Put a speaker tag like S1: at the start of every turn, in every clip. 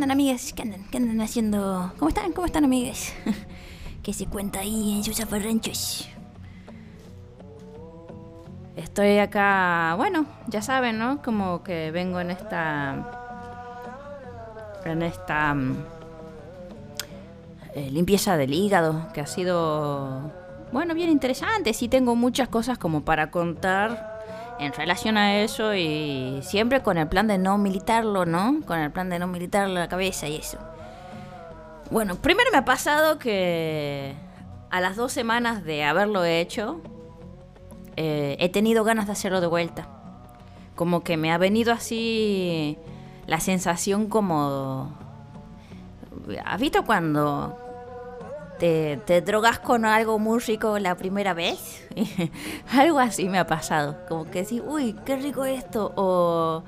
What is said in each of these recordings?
S1: amigues? ¿Qué, ¿Cómo andan, amigues? ¿Qué andan, ¿Qué andan haciendo? ¿Cómo están? ¿Cómo están, amigues? ¿Qué se cuenta ahí en sus afarranchos? Estoy acá, bueno, ya saben, ¿no? Como que vengo en esta... En esta... mm, eh, limpieza del hígado, que ha sido, bueno, bien interesante. Sí tengo muchas cosas como para contar en relación a eso y siempre con el plan de no militarlo, ¿no? Con el plan de no militarlo la cabeza y eso. Bueno, primero me ha pasado que a las dos semanas de haberlo hecho, eh, he tenido ganas de hacerlo de vuelta. Como que me ha venido así la sensación como... ¿Has visto cuando te, drogas con algo muy rico la primera vez? algo así me ha pasado. Como que decís, uy, qué rico esto. O,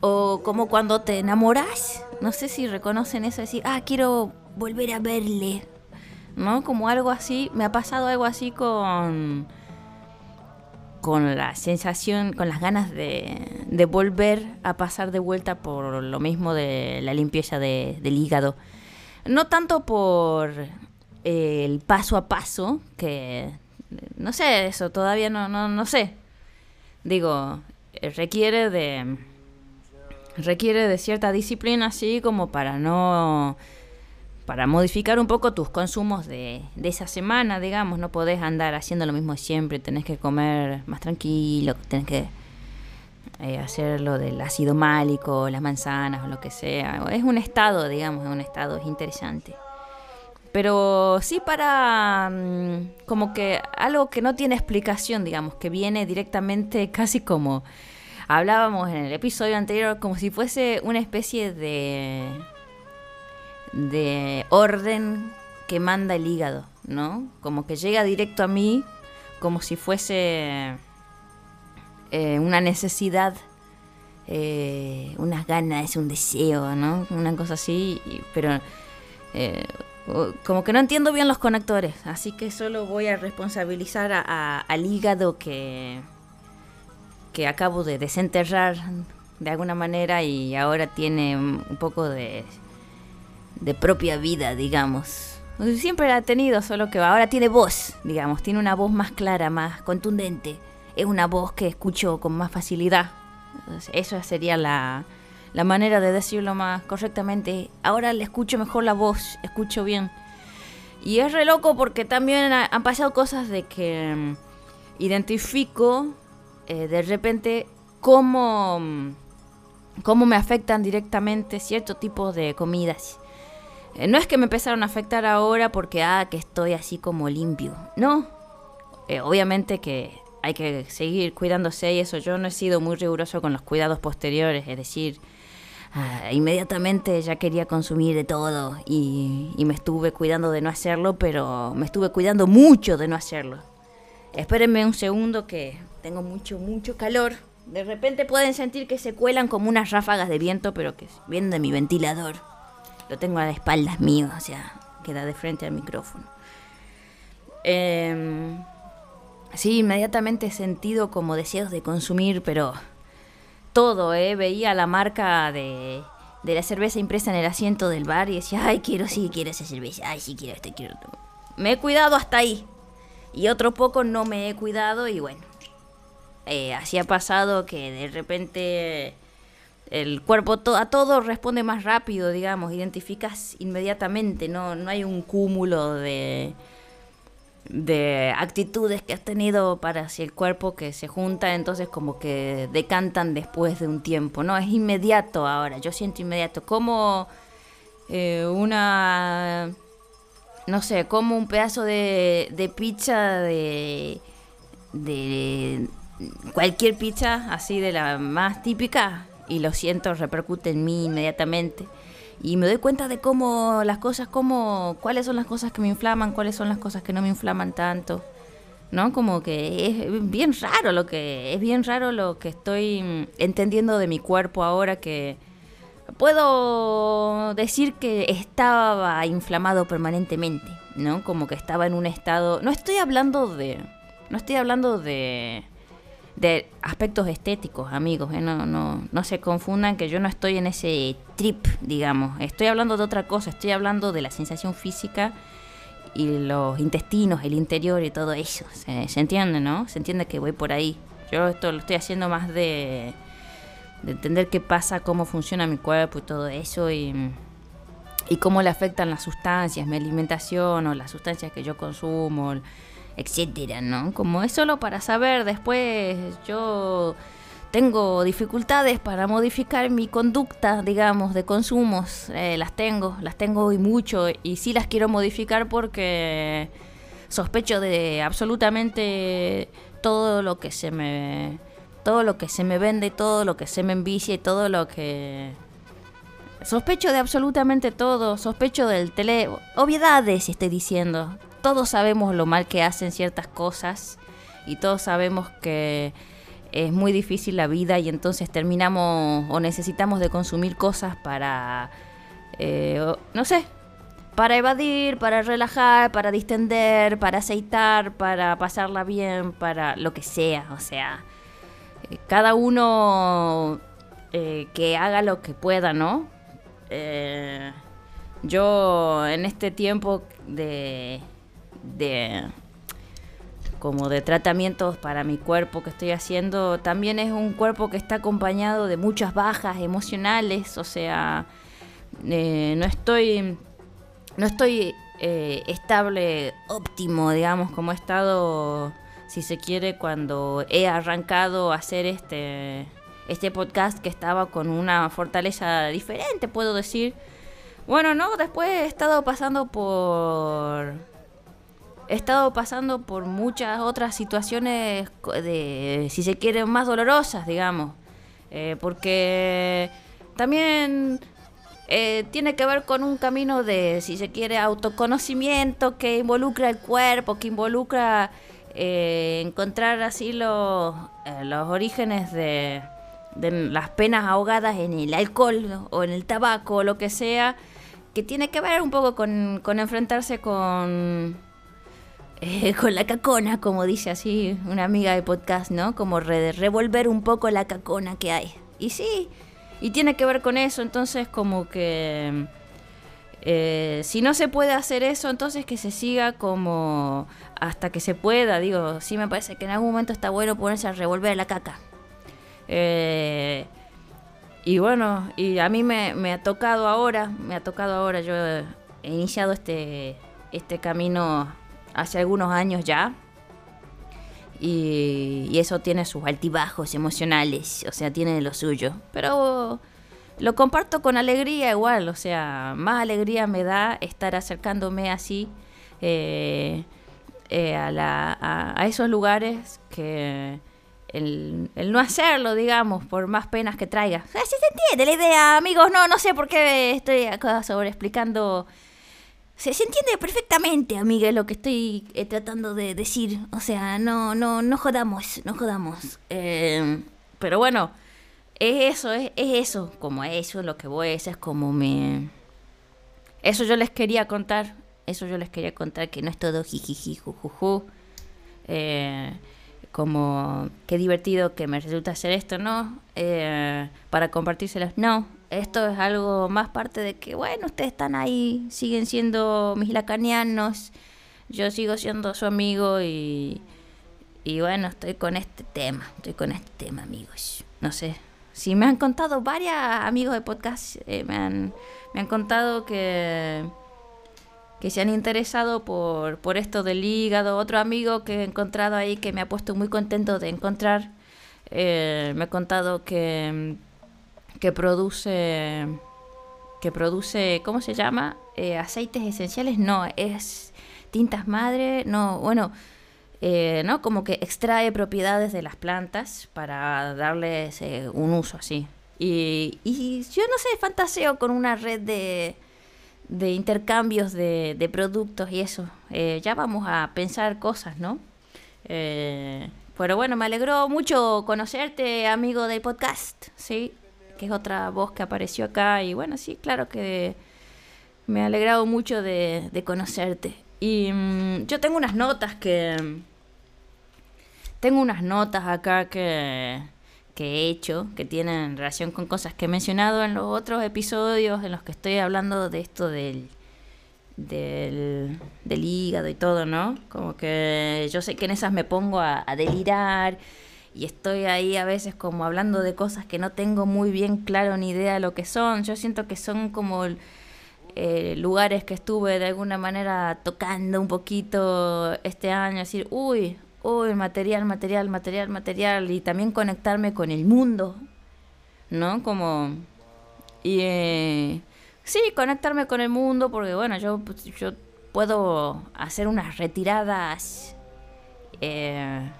S1: o como cuando te enamoras. No sé si reconocen eso, decir, ah, quiero volver a verle. ¿No? Como algo así. Me ha pasado algo así con con la sensación, con las ganas de, de, volver a pasar de vuelta por lo mismo de la limpieza de, del hígado. No tanto por el paso a paso, que no sé, eso todavía no, no, no sé. Digo, requiere de requiere de cierta disciplina así como para no para modificar un poco tus consumos de, de, esa semana, digamos, no podés andar haciendo lo mismo siempre, tenés que comer más tranquilo, tenés que eh, hacer lo del ácido málico, las manzanas o lo que sea. Es un estado, digamos, es un estado interesante. Pero sí para mmm, como que algo que no tiene explicación, digamos, que viene directamente casi como hablábamos en el episodio anterior, como si fuese una especie de de orden que manda el hígado, ¿no? Como que llega directo a mí, como si fuese eh, una necesidad, eh, unas ganas, un deseo, ¿no? Una cosa así, pero eh, como que no entiendo bien los conectores, así que solo voy a responsabilizar a, al hígado que, que acabo de desenterrar de alguna manera y ahora tiene un poco de de propia vida, digamos. Siempre la ha tenido, solo que ahora tiene voz, digamos, tiene una voz más clara, más contundente. Es una voz que escucho con más facilidad. Eso sería la, la manera de decirlo más correctamente. Ahora le escucho mejor la voz, escucho bien. Y es re loco porque también ha, han pasado cosas de que um, identifico eh, de repente cómo, cómo me afectan directamente cierto tipo de comidas. Eh, no es que me empezaron a afectar ahora porque, ah, que estoy así como limpio. No. Eh, obviamente que hay que seguir cuidándose y eso. Yo no he sido muy riguroso con los cuidados posteriores. Es decir, ah, inmediatamente ya quería consumir de todo y, me estuve cuidando de no hacerlo, pero me estuve cuidando mucho de no hacerlo. Espérenme un segundo que tengo mucho, mucho calor. De repente pueden sentir que se cuelan como unas ráfagas de viento, pero que vienen de mi ventilador. Lo tengo a las espaldas mío, o sea, queda de frente al micrófono. Eh, sí, inmediatamente he sentido como deseos de consumir, pero todo, ¿eh? Veía la marca de, de la cerveza impresa en el asiento del bar y decía, ay, quiero, sí, quiero esa cerveza, ay, sí, quiero esto, quiero. Me he cuidado hasta ahí. Y otro poco no me he cuidado y bueno, eh, así ha pasado que de repente el cuerpo a todo responde más rápido, digamos, identificas inmediatamente, no, no hay un cúmulo de, de actitudes que has tenido para si el cuerpo que se junta, entonces como que decantan después de un tiempo, ¿no? Es inmediato ahora, yo siento inmediato, como eh, una, no sé, como un pedazo de, de pizza de, de cualquier pizza, así de la más típica, y lo siento, repercute en mí inmediatamente. Y me doy cuenta de cómo las cosas, cómo, cuáles son las cosas que me inflaman, cuáles son las cosas que no me inflaman tanto. ¿No? Como que es bien raro lo que, es bien raro lo que estoy entendiendo de mi cuerpo ahora que puedo decir que estaba inflamado permanentemente, ¿no? Como que estaba en un estado, no estoy hablando de, no estoy hablando de de aspectos estéticos, amigos. ¿eh? No, no, no se confundan que yo no estoy en ese trip, digamos. Estoy hablando de otra cosa, estoy hablando de la sensación física y los intestinos, el interior y todo eso. ¿Se, entiende, no? Se entiende que voy por ahí. Yo esto lo estoy haciendo más de, de entender qué pasa, cómo funciona mi cuerpo y todo eso y, y cómo le afectan las sustancias, mi alimentación o las sustancias que yo consumo etcétera, ¿no? Como es solo para saber, después yo tengo dificultades para modificar mi conducta, digamos, de consumos, eh, las tengo, las tengo hoy mucho y sí las quiero modificar porque sospecho de absolutamente todo lo que se me todo lo que se me vende, todo lo que se me envicia y todo lo que sospecho de absolutamente todo, sospecho del tele obviedades estoy diciendo, todos sabemos lo mal que hacen ciertas cosas y todos sabemos que es muy difícil la vida y entonces terminamos o necesitamos de consumir cosas para, eh, no sé, para evadir, para relajar, para distender, para aceitar, para pasarla bien, para lo que sea. O sea, eh, cada uno eh, que haga lo que pueda, ¿no? Yo en este tiempo de de como de tratamientos para mi cuerpo que estoy haciendo, también es un cuerpo que está acompañado de muchas bajas emocionales, o sea, eh, no estoy, no estoy eh, estable, óptimo, digamos, como he estado, si se quiere, cuando he arrancado a hacer este, este podcast que estaba con una fortaleza diferente, puedo decir. Bueno, no, después he estado pasando por he estado pasando por muchas otras situaciones de, si se quiere, más dolorosas, digamos. Eh, porque también eh, tiene que ver con un camino de, si se quiere, autoconocimiento que involucra el cuerpo, que involucra eh, encontrar así los, los orígenes de, de las penas ahogadas en el alcohol o en el tabaco o lo que sea, que tiene que ver un poco con, enfrentarse con eh, con la cacona, como dice así una amiga de podcast, ¿no? Como revolver un poco la cacona que hay. Y sí, y tiene que ver con eso, entonces como que... Eh, si no se puede hacer eso, entonces que se siga como hasta que se pueda. Digo, sí me parece que en algún momento está bueno ponerse a revolver la caca. Eh, y bueno, y a mí me, ha tocado ahora, me ha tocado ahora, yo he iniciado este, este camino hace algunos años ya. Y, eso tiene sus altibajos emocionales, o sea, tiene lo suyo. Pero lo comparto con alegría igual, o sea, más alegría me da estar acercándome así eh, eh, a, a, esos lugares que el, el, no hacerlo, digamos, por más penas que traiga. Así se entiende la idea, amigos. No, no sé por qué estoy acá sobre explicando se, entiende perfectamente, amiga, lo que estoy eh, tratando de decir. O sea, no, no, no jodamos, no jodamos. Eh, pero bueno, es eso, es, eso, como eso lo que voy, eso es como me... Eso yo les quería contar, eso yo les quería contar, que no es todo jijiji, jujuju. Eh, como qué divertido que me resulta hacer esto, ¿no? Eh, para compartírselos, no. Esto es algo más parte de que, bueno, ustedes están ahí, siguen siendo mis lacanianos, yo sigo siendo su amigo y, y bueno, estoy con este tema, estoy con este tema, amigos. No sé, si me han contado varios amigos de podcast, eh, me, han, me han contado que que se han interesado por, por esto del hígado. Otro amigo que he encontrado ahí que me ha puesto muy contento de encontrar, eh, me ha contado que, que produce, que produce, ¿cómo se llama? Eh, aceites esenciales, no, es tintas madre, no, bueno, eh, ¿no? Como que extrae propiedades de las plantas para darles un uso así. Y, y yo no sé, fantaseo con una red de, de intercambios de, de productos y eso. Eh, ya vamos a pensar cosas, ¿no? Eh, pero bueno, me alegró mucho conocerte, amigo del podcast, ¿sí? Que es otra voz que apareció acá. Y bueno, sí, claro que me ha alegrado mucho de, conocerte. Y mm, yo tengo unas notas que... tengo unas notas acá que, que he hecho, que tienen relación con cosas que he mencionado en los otros episodios en los que estoy hablando de esto del, del, del hígado y todo, ¿no? Como que yo sé que en esas me pongo a, delirar y estoy ahí a veces como hablando de cosas que no tengo muy bien claro ni idea de lo que son. Yo siento que son como eh, lugares que estuve de alguna manera tocando un poquito este año, decir, uy, uy, material, material, material, material, y también conectarme con el mundo, ¿no? Como... Y... Eh, sí, conectarme con el mundo, porque bueno, yo, yo puedo hacer unas retiradas... Eh,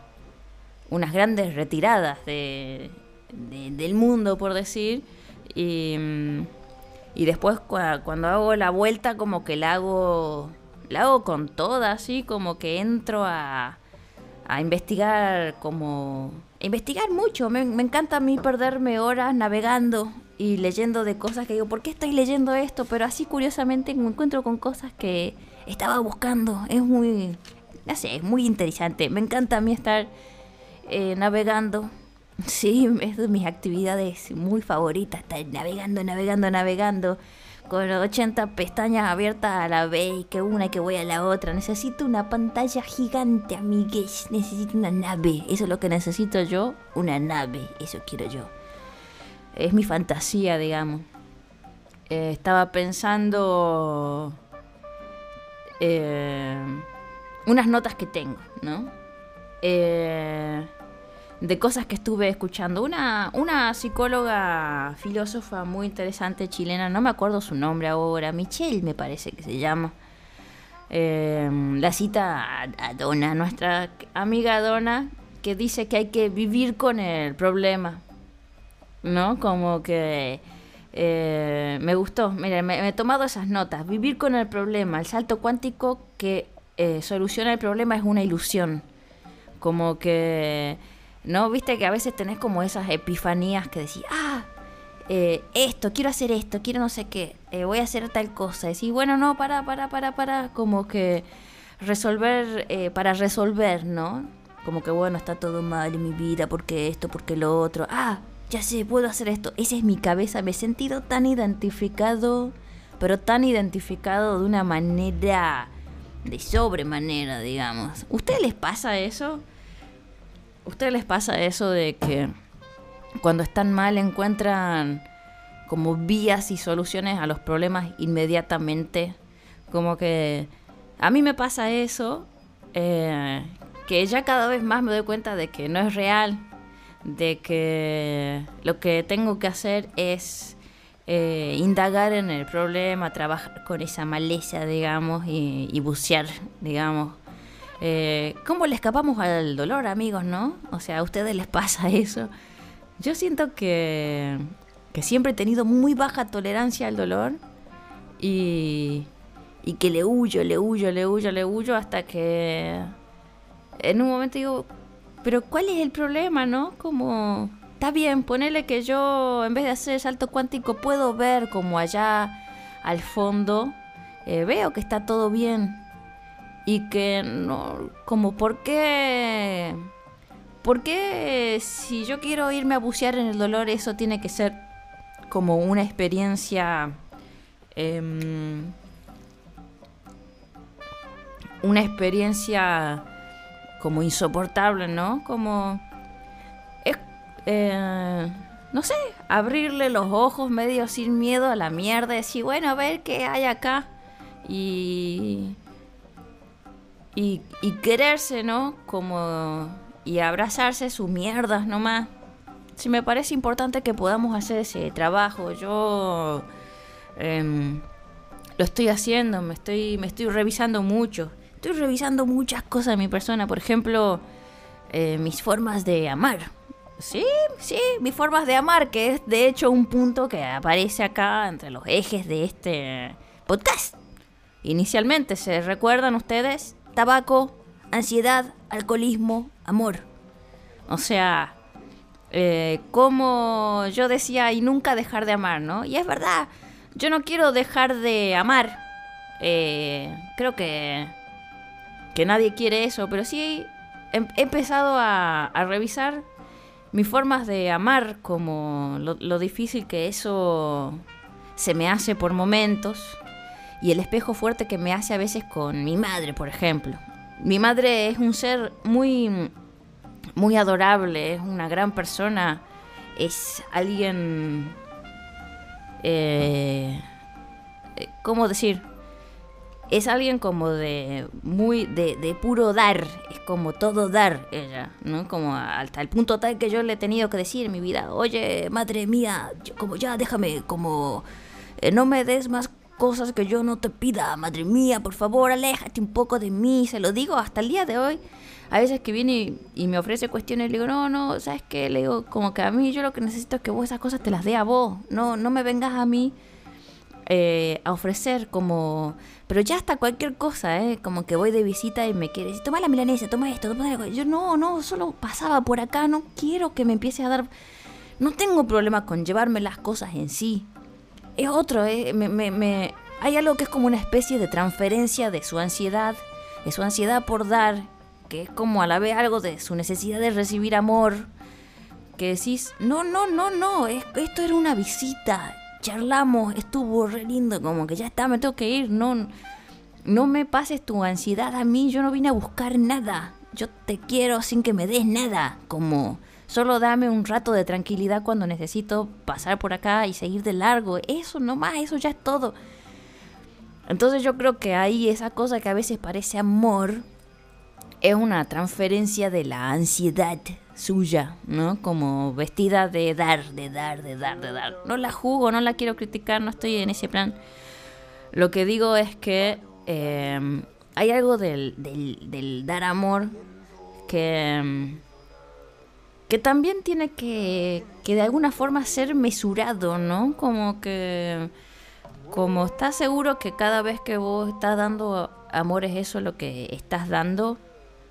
S1: unas grandes retiradas de, del mundo, por decir, y, y después cuando hago la vuelta como que la hago, la hago con toda, así como que entro a, a investigar como... investigar mucho, me, me encanta a mí perderme horas navegando y leyendo de cosas que digo, ¿por qué estoy leyendo esto? Pero así curiosamente me encuentro con cosas que estaba buscando. Es muy, no sé, es muy interesante. Me encanta a mí estar eh, navegando. Sí, es de mis actividades muy favoritas, estar navegando, navegando, navegando, con 80 pestañas abiertas a la vez, que una y que voy a la otra. Necesito una pantalla gigante, amigues. Necesito una nave. Eso es lo que necesito yo, una nave. Eso quiero yo. Es mi fantasía, digamos. Eh, estaba pensando eh, unas notas que tengo, ¿no? Eh, de cosas que estuve escuchando. Una, una psicóloga, filósofa muy interesante chilena, no me acuerdo su nombre ahora, Michelle me parece que se llama. Eh, la cita a, Donna, nuestra amiga Donna, que dice que hay que vivir con el problema. ¿No? Como que eh, me gustó. Mira, me, he tomado esas notas. Vivir con el problema. El salto cuántico que soluciona el problema es una ilusión. Como que, ¿no? Viste que a veces tenés como esas epifanías que decís, ah, eh, esto, quiero hacer esto, quiero no sé qué, eh, voy a hacer tal cosa. Decís, bueno, no, para, para, para, para, como que resolver, eh, para resolver, ¿no? Como que, bueno, está todo mal en mi vida, porque esto, porque lo otro. Ah, ya sé, puedo hacer esto. Esa es mi cabeza, me he sentido tan identificado, pero tan identificado de una manera de sobremanera, digamos. ¿Ustedes les pasa eso? ¿Ustedes les pasa eso de que cuando están mal encuentran como vías y soluciones a los problemas inmediatamente? Como que a mí me pasa eso, eh, que ya cada vez más me doy cuenta de que no es real, de que lo que tengo que hacer es eh, indagar en el problema, trabajar con esa maleza, digamos, y bucear, digamos, eh, ¿Cómo le escapamos al dolor, amigos, no? O sea, a ustedes les pasa eso. Yo siento que, que siempre he tenido muy baja tolerancia al dolor y, y que le huyo, le huyo, le huyo, le huyo hasta que en un momento digo, pero ¿cuál es el problema, no? Como, está bien, ponele que yo en vez de hacer el salto cuántico puedo ver como allá al fondo, eh, veo que está todo bien, y que no, como por qué, por qué si yo quiero irme a bucear en el dolor eso tiene que ser como una experiencia, em, una experiencia como insoportable, ¿no? Como eh, no sé, abrirle los ojos medio sin miedo a la mierda decir, bueno, a ver qué hay acá. Y y, quererse, ¿no? Como y abrazarse sus mierdas nomás. Sí me parece importante que podamos hacer ese trabajo. Yo em, lo estoy haciendo, me estoy, me estoy revisando mucho. Estoy revisando muchas cosas de mi persona, por ejemplo, eh, mis formas de amar. Sí, sí, mis formas de amar, que es de hecho un punto que aparece acá entre los ejes de este podcast. Inicialmente, ¿se recuerdan ustedes? Tabaco, ansiedad, alcoholismo, amor. O sea, eh, como yo decía, y nunca dejar de amar, ¿no? Y es verdad, yo no quiero dejar de amar. Eh, creo que, que nadie quiere eso, pero sí he, empezado a, revisar mis formas de amar, como lo, difícil que eso se me hace por momentos y el espejo fuerte que me hace a veces con mi madre, por ejemplo. Mi madre es un ser muy, muy adorable, es una gran persona, es alguien, eh, ¿cómo decir? es alguien como de muy de, de, puro dar, es como todo dar ella, ¿no? Como hasta el punto tal que yo le he tenido que decir en mi vida, oye, madre mía, como ya déjame, como eh, no me des más cosas que yo no te pida, madre mía, por favor, aléjate un poco de mí, se lo digo hasta el día de hoy. A veces que viene y, me ofrece cuestiones, le digo, no, no, ¿sabes qué? Le digo, como que a mí yo lo que necesito es que vos esas cosas te las dé a vos, no, no me vengas a mí eh, a ofrecer como... Pero ya hasta cualquier cosa, ¿eh? Como que voy de visita y me quiere decir, toma la milanesa, toma esto, toma algo. Yo no, no, solo pasaba por acá, no quiero que me empiece a dar... No tengo problema con llevarme las cosas en sí. Es otro, ¿eh? me, me, me... Hay algo que es como una especie de transferencia de su ansiedad, de su ansiedad por dar, que es como a la vez algo de su necesidad de recibir amor, que decís, no, no, no, no, esto era una visita, charlamos, estuvo re lindo, como que ya está, me tengo que ir, no, no me pases tu ansiedad a mí, yo no vine a buscar nada, yo te quiero sin que me des nada, como solo dame un rato de tranquilidad cuando necesito pasar por acá y seguir de largo, eso nomás, eso ya es todo. Entonces yo creo que ahí esa cosa que a veces parece amor es una transferencia de la ansiedad suya, ¿no? Como vestida de dar, de dar, de dar, de dar. No la juzgo, no la quiero criticar, no estoy en ese plan. Lo que digo es que em, hay algo del, del, dar amor que, que también tiene que, que de alguna forma ser mesurado, ¿no? Como que como estás seguro que cada vez que vos estás dando amor es eso lo que estás dando,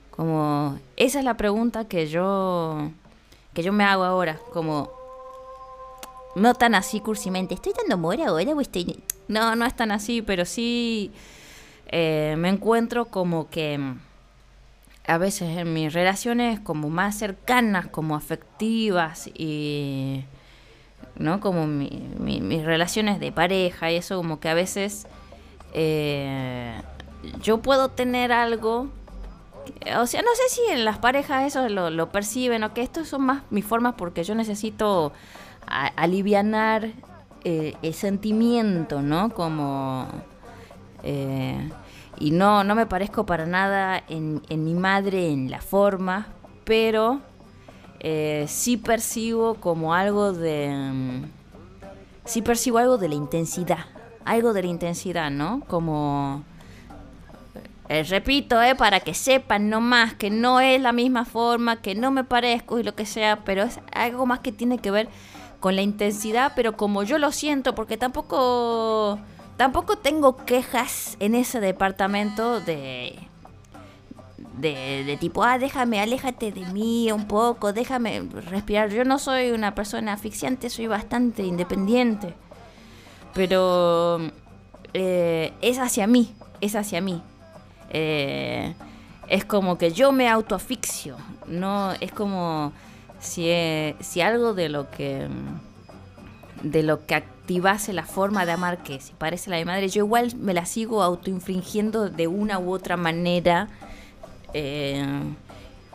S1: como, esa es la pregunta que yo, que yo me hago ahora, como, no tan así cursimente, ¿estoy dando amor ahora o estoy...? No, no es tan así, pero sí eh, me encuentro como que a veces en mis relaciones como más cercanas, como afectivas y ¿no? Como mis relaciones de pareja y eso como que a veces eh, yo puedo tener algo o sea, no sé si en las parejas eso lo, lo perciben o que estos son más mis formas porque yo necesito alivianar eh, el sentimiento, ¿no? Como... Eh, y no, no me parezco para nada en, mi madre en la forma, pero eh, sí percibo como algo de... Mm, sí percibo algo de la intensidad, algo de la intensidad, ¿no? Como eh, repito, eh, para que sepan no más que no es la misma forma, que no me parezco y lo que sea, pero es algo más que tiene que ver con la intensidad, pero como yo lo siento, porque tampoco tampoco tengo quejas en ese departamento de de, tipo, ah, déjame, aléjate de mí un poco, déjame respirar. Yo no soy una persona asfixiante, soy bastante independiente. Pero eh, es hacia mí, es hacia mí. Eh, es como que yo me autoafixio, no es como si, eh, si algo de lo que de lo que activase la forma de amar que si parece la de madre, yo igual me la sigo autoinfringiendo de una u otra manera, eh,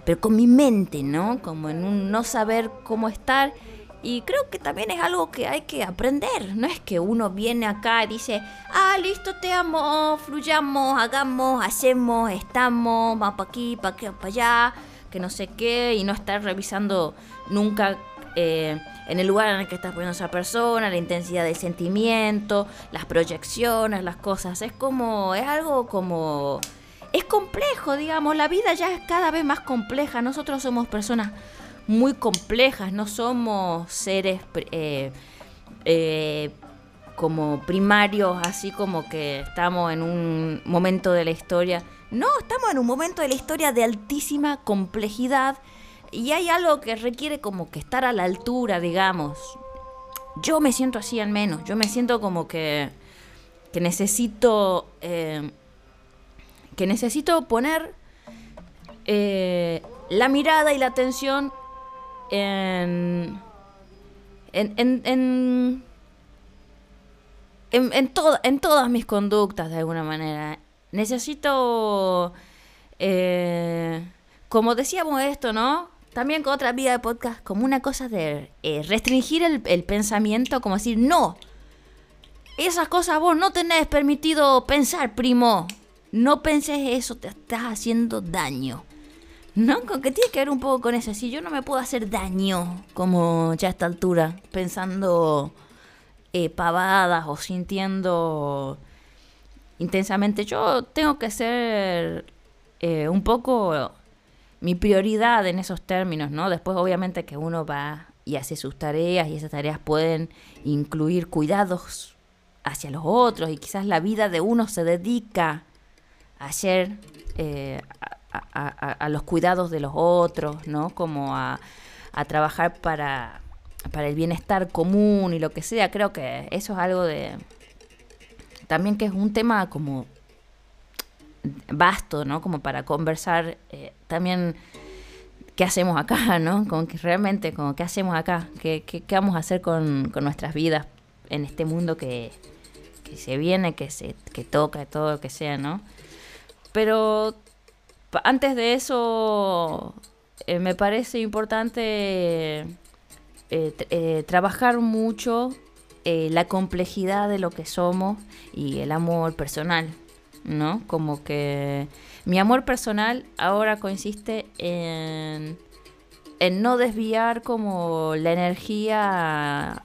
S1: pero con mi mente, ¿no? Como en un no saber cómo estar y creo que también es algo que hay que aprender. No es que uno viene acá y dice, ah, listo, te amo, fluyamos, hagamos, hacemos, estamos, vamos para aquí, para aquí, para allá, que no sé qué, y no estar revisando nunca eh, en el lugar en el que estás poniendo esa persona, la intensidad del sentimiento, las proyecciones, las cosas. Es como, es algo como... Es complejo, digamos, la vida ya es cada vez más compleja. Nosotros somos personas muy complejas, no somos seres eh, eh, como primarios, así como que estamos en un momento de la historia. No, estamos en un momento de la historia de altísima complejidad y hay algo que requiere como que estar a la altura, digamos. Yo me siento así al menos, yo me siento como que, que necesito... Eh, que necesito poner la mirada y la atención en, en, en, en, en, en todas mis conductas de alguna manera. Necesito, eh, como decíamos esto, ¿no? También con otra vida de podcast, como una cosa de eh, restringir el, pensamiento, como decir, no, esas cosas vos no tenés permitido pensar, primo. No penses eso, te estás haciendo daño. ¿No? Con que tiene que ver un poco con eso. Si yo no me puedo hacer daño, como ya a esta altura, pensando eh, pavadas o sintiendo intensamente, yo tengo que ser eh, un poco mi prioridad en esos términos, ¿no? Después, obviamente, que uno va y hace sus tareas y esas tareas pueden incluir cuidados hacia los otros y quizás la vida de uno se dedica a hacer eh, a, los cuidados de los otros, ¿no? Como a, trabajar para, para el bienestar común y lo que sea. Creo que eso es algo de... También que es un tema como vasto, ¿no? Como para conversar eh, también qué hacemos acá, ¿no? Como que realmente, como qué hacemos acá, qué, qué, vamos a hacer con, con, nuestras vidas en este mundo que, que se viene, que se que toca, todo lo que sea, ¿no? Pero antes de eso, eh, me parece importante eh, trabajar mucho la complejidad de lo que somos y el amor personal, ¿no? Como que mi amor personal ahora consiste en, en no desviar como la energía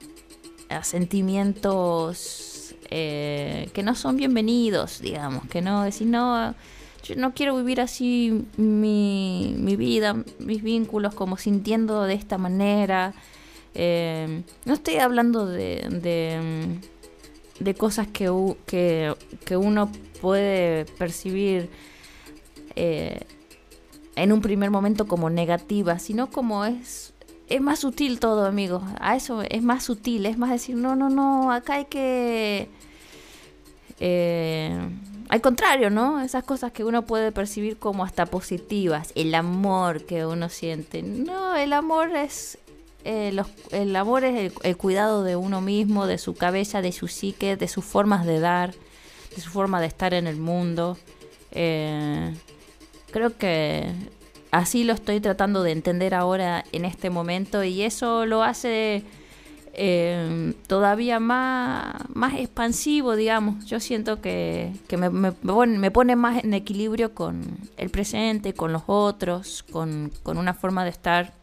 S1: a, sentimientos que no son bienvenidos, digamos, que no decir, no, yo no quiero vivir así mi, mi vida, mis vínculos, como sintiendo de esta manera. Eh, no estoy hablando de, de, de cosas que, que, que, uno puede percibir eh, en un primer momento como negativas, sino como es, es más sutil todo, amigos. A eso es más sutil, es más decir, no, no, no, acá hay que... Eh, al contrario, ¿no? Esas cosas que uno puede percibir como hasta positivas, el amor que uno siente. No, el amor es eh, el amor es el, cuidado de uno mismo, de su cabeza, de su psique, de sus formas de dar, de su forma de estar en el mundo. Eh, creo que así lo estoy tratando de entender ahora en este momento y eso lo hace eh, todavía más, más expansivo, digamos. Yo siento que, me, me, pone, más en equilibrio con el presente, con los otros, con, una forma de estar.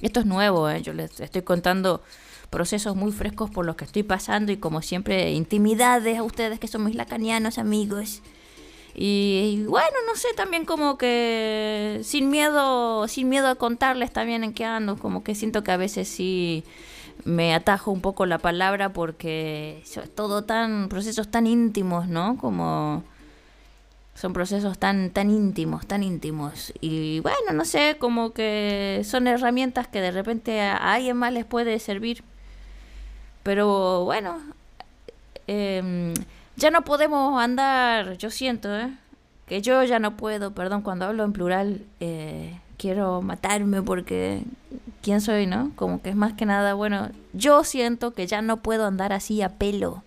S1: Esto es nuevo, ¿eh? yo les estoy contando procesos muy frescos por los que estoy pasando y como siempre intimidades a ustedes que son mis lacanianos amigos. Y, bueno, no sé, también como que sin miedo, sin miedo a contarles también en qué ando, como que siento que a veces sí me atajo un poco la palabra porque es todo tan, procesos tan íntimos, ¿no? Como son procesos tan, tan íntimos, tan íntimos. Y bueno, no sé, como que son herramientas que de repente a alguien más les puede servir. Pero bueno, em, ya no podemos andar, yo siento, ¿eh? que yo ya no puedo, perdón, cuando hablo en plural, eh, quiero matarme porque quién soy, ¿no? Como que es más que nada, bueno, yo siento que ya no puedo andar así a pelo,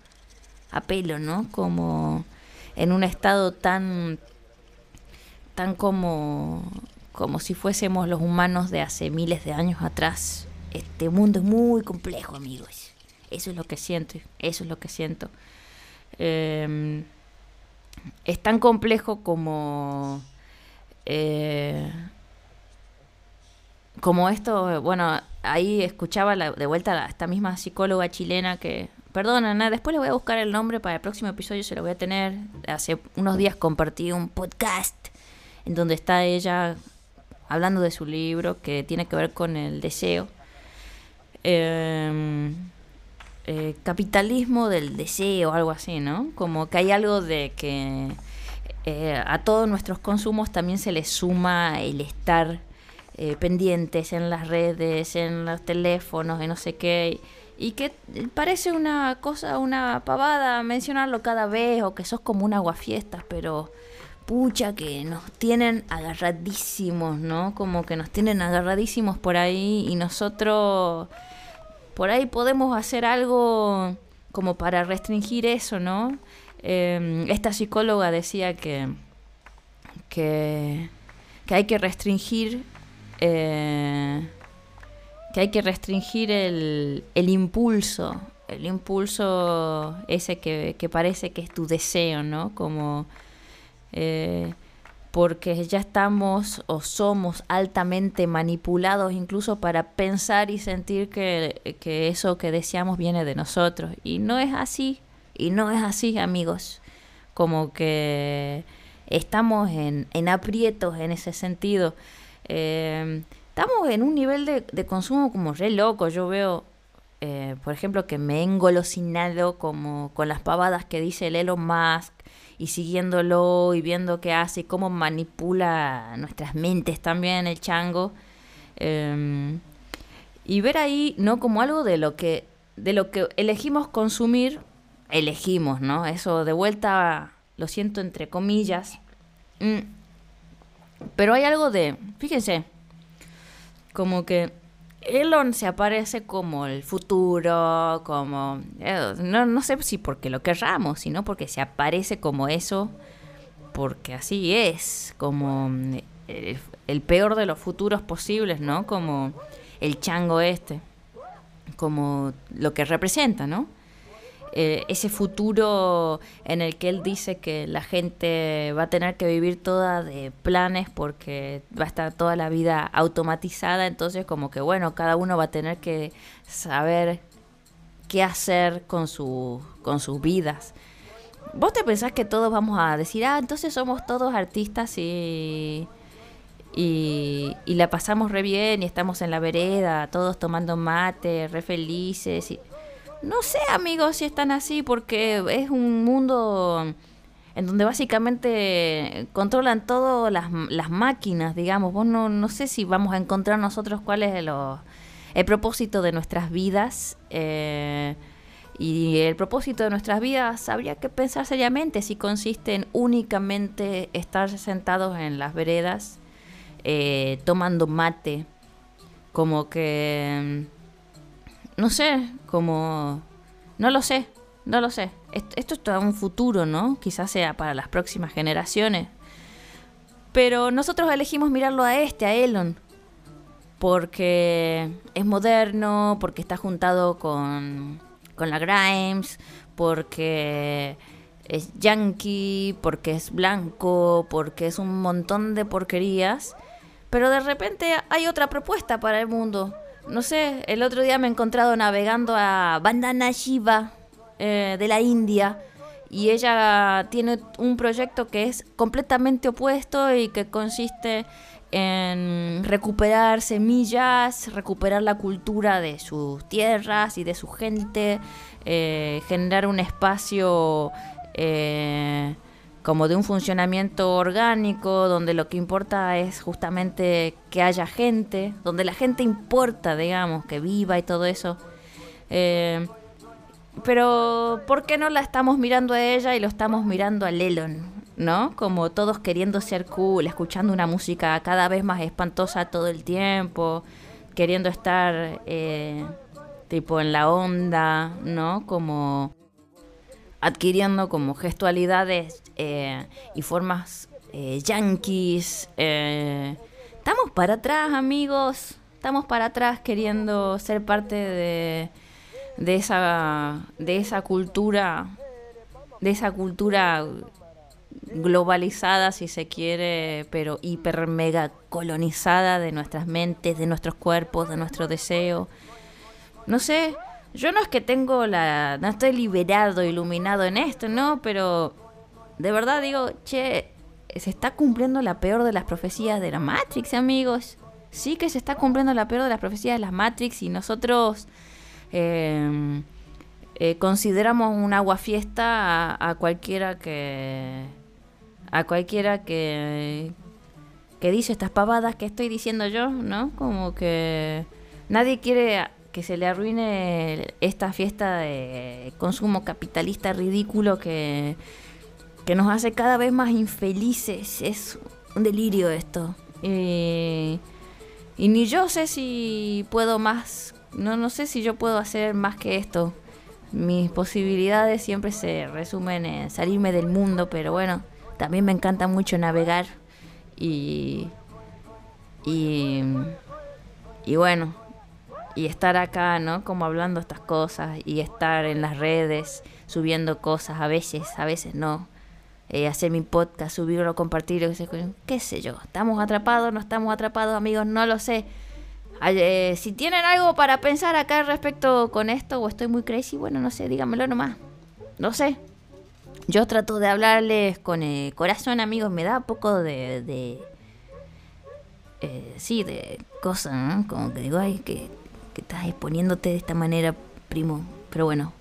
S1: a pelo, ¿no? Como en un estado tan, tan como, como si fuésemos los humanos de hace miles de años atrás. Este mundo es muy complejo, amigos. Eso es lo que siento, eso es lo que siento. Em, es tan complejo como... Eh, como esto, bueno, ahí escuchaba de vuelta a esta misma psicóloga chilena que, perdona, después le voy a buscar el nombre para el próximo episodio, se lo voy a tener. Hace unos días compartí un podcast en donde está ella hablando de su libro que tiene que ver con el deseo. Em, eh, capitalismo del deseo, algo así, ¿no? Como que hay algo de que eh, a todos nuestros consumos también se le suma el estar eh, pendientes en las redes, en los teléfonos, y no sé qué. Que parece una cosa, una pavada mencionarlo cada vez, o que sos como un aguafiestas, pero pucha que nos tienen agarradísimos, ¿no? Como que nos tienen agarradísimos por ahí y nosotros por ahí podemos hacer algo como para restringir eso, ¿no? Em, esta psicóloga decía que, que, hay que restringir eh, que hay que restringir el, el impulso, el impulso ese que, que, parece que es tu deseo, ¿no? Como eh, porque ya estamos o somos altamente manipulados incluso para pensar y sentir que, que eso que deseamos viene de nosotros. Y no es así, y no es así, amigos. Como que estamos en, en aprietos en ese sentido. Eh, estamos en un nivel de, consumo como re loco. Yo veo, eh, por ejemplo, que me he engolosinado como con las pavadas que dice el Elon Musk y siguiéndolo y viendo qué hace y cómo manipula nuestras mentes también el chango. Em, y ver ahí, ¿no? Como algo de lo que, de lo que elegimos consumir, elegimos, ¿no? Eso de vuelta, lo siento entre comillas. Mm. Pero hay algo de, fíjense, como que Elon se aparece como el futuro, como... Eh, no, no sé si porque lo querramos, sino porque se aparece como eso, porque así es, como el, eh, el peor de los futuros posibles, ¿no? Como el chango este, como lo que representa, ¿no? Eh, ese futuro en el que él dice que la gente va a tener que vivir toda de planes porque va a estar toda la vida automatizada, entonces como que bueno, cada uno va a tener que saber qué hacer con, su, con sus vidas. ¿Vos te pensás que todos vamos a decir, ah, entonces somos todos artistas y, y, la pasamos re bien y estamos en la vereda, todos tomando mate, re felices? Y, no sé, amigos, si están así, porque es un mundo en donde básicamente controlan todo las, máquinas, digamos. Vos no, no sé si vamos a encontrar nosotros cuál es el propósito de nuestras vidas. Eh, y el propósito de nuestras vidas habría que pensar seriamente si consiste en únicamente estar sentados en las veredas eh, tomando mate. Como que no sé, como... No lo sé, no lo sé. Esto, es todo un futuro, ¿no? Quizás sea para las próximas generaciones. Pero nosotros elegimos mirarlo a este, a Elon. Porque es moderno, porque está juntado con, con la Grimes, porque es yankee, porque es blanco, porque es un montón de porquerías. Pero de repente hay otra propuesta para el mundo no sé, el otro día me he encontrado navegando a Bandana Shiva eh, de la India y ella tiene un proyecto que es completamente opuesto y que consiste en recuperar semillas, recuperar la cultura de sus tierras y de su gente, eh, generar un espacio eh, como de un funcionamiento orgánico, donde lo que importa es justamente que haya gente, donde la gente importa, digamos, que viva y todo eso. Eh, pero, ¿por qué no la estamos mirando a ella y lo estamos mirando a Lelon? ¿No? Como todos queriendo ser cool, escuchando una música cada vez más espantosa todo el tiempo, queriendo estar eh, tipo en la onda, ¿no? Como adquiriendo como gestualidades eh, y formas eh, yanquis. Eh, estamos para atrás, amigos. Estamos para atrás queriendo ser parte de, de esa de esa cultura de esa cultura globalizada si se quiere, pero hiper mega colonizada de nuestras mentes, de nuestros cuerpos, de nuestro deseo. No sé, yo no es que tengo la... No estoy liberado, iluminado en esto, ¿no? Pero de verdad digo, che, se está cumpliendo la peor de las profecías de la Matrix, amigos. Sí que se está cumpliendo la peor de las profecías de las Matrix y nosotros em, eh, consideramos un agua fiesta a, a, cualquiera que... A cualquiera que... Que dice estas pavadas que estoy diciendo yo, ¿no? Como que nadie quiere que se le arruine esta fiesta de consumo capitalista ridículo que, que nos hace cada vez más infelices. Es un delirio esto. y ni yo sé si puedo más, no, no sé si yo puedo hacer más que esto. Mis posibilidades siempre se resumen en salirme del mundo, pero bueno, también me encanta mucho navegar y, y, y bueno, y estar acá, ¿no? Como hablando estas cosas y estar en las redes subiendo cosas a veces, a veces no. Eh, hacer mi podcast, subirlo, compartirlo, qué sé yo. ¿Estamos atrapados? ¿No estamos atrapados, amigos? No lo sé. Eh, si tienen algo para pensar acá respecto con esto o estoy muy crazy, bueno, no sé, díganmelo nomás. No sé. Yo trato de hablarles con el corazón, amigos. Me da poco de... de eh, sí, de cosas, ¿no? Como que digo, ay, que que estás exponiéndote de esta manera, primo. Pero bueno,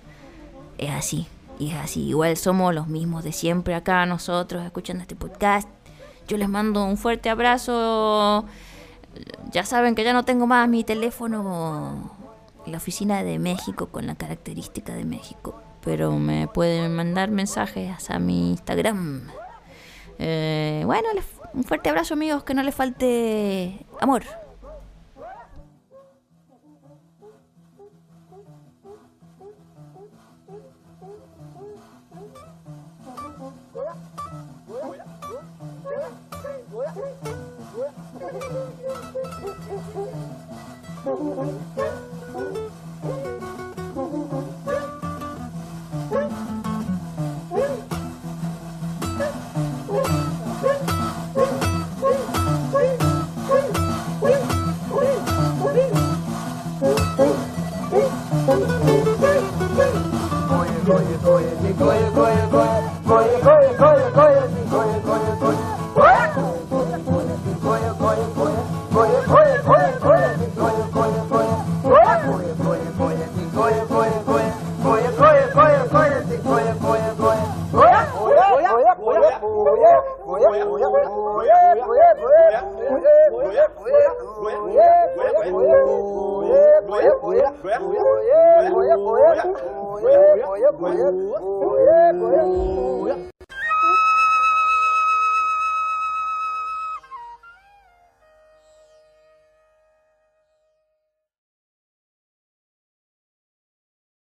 S1: es así. Y es así. Igual somos los mismos de siempre acá, nosotros, escuchando este podcast. Yo les mando un fuerte abrazo. Ya saben que ya no tengo más mi teléfono en la oficina de México con la característica de México. Pero me pueden mandar mensajes a mi Instagram. Eh, bueno, un fuerte abrazo amigos, que no les falte amor.
S2: Oh, oh, oh, oh.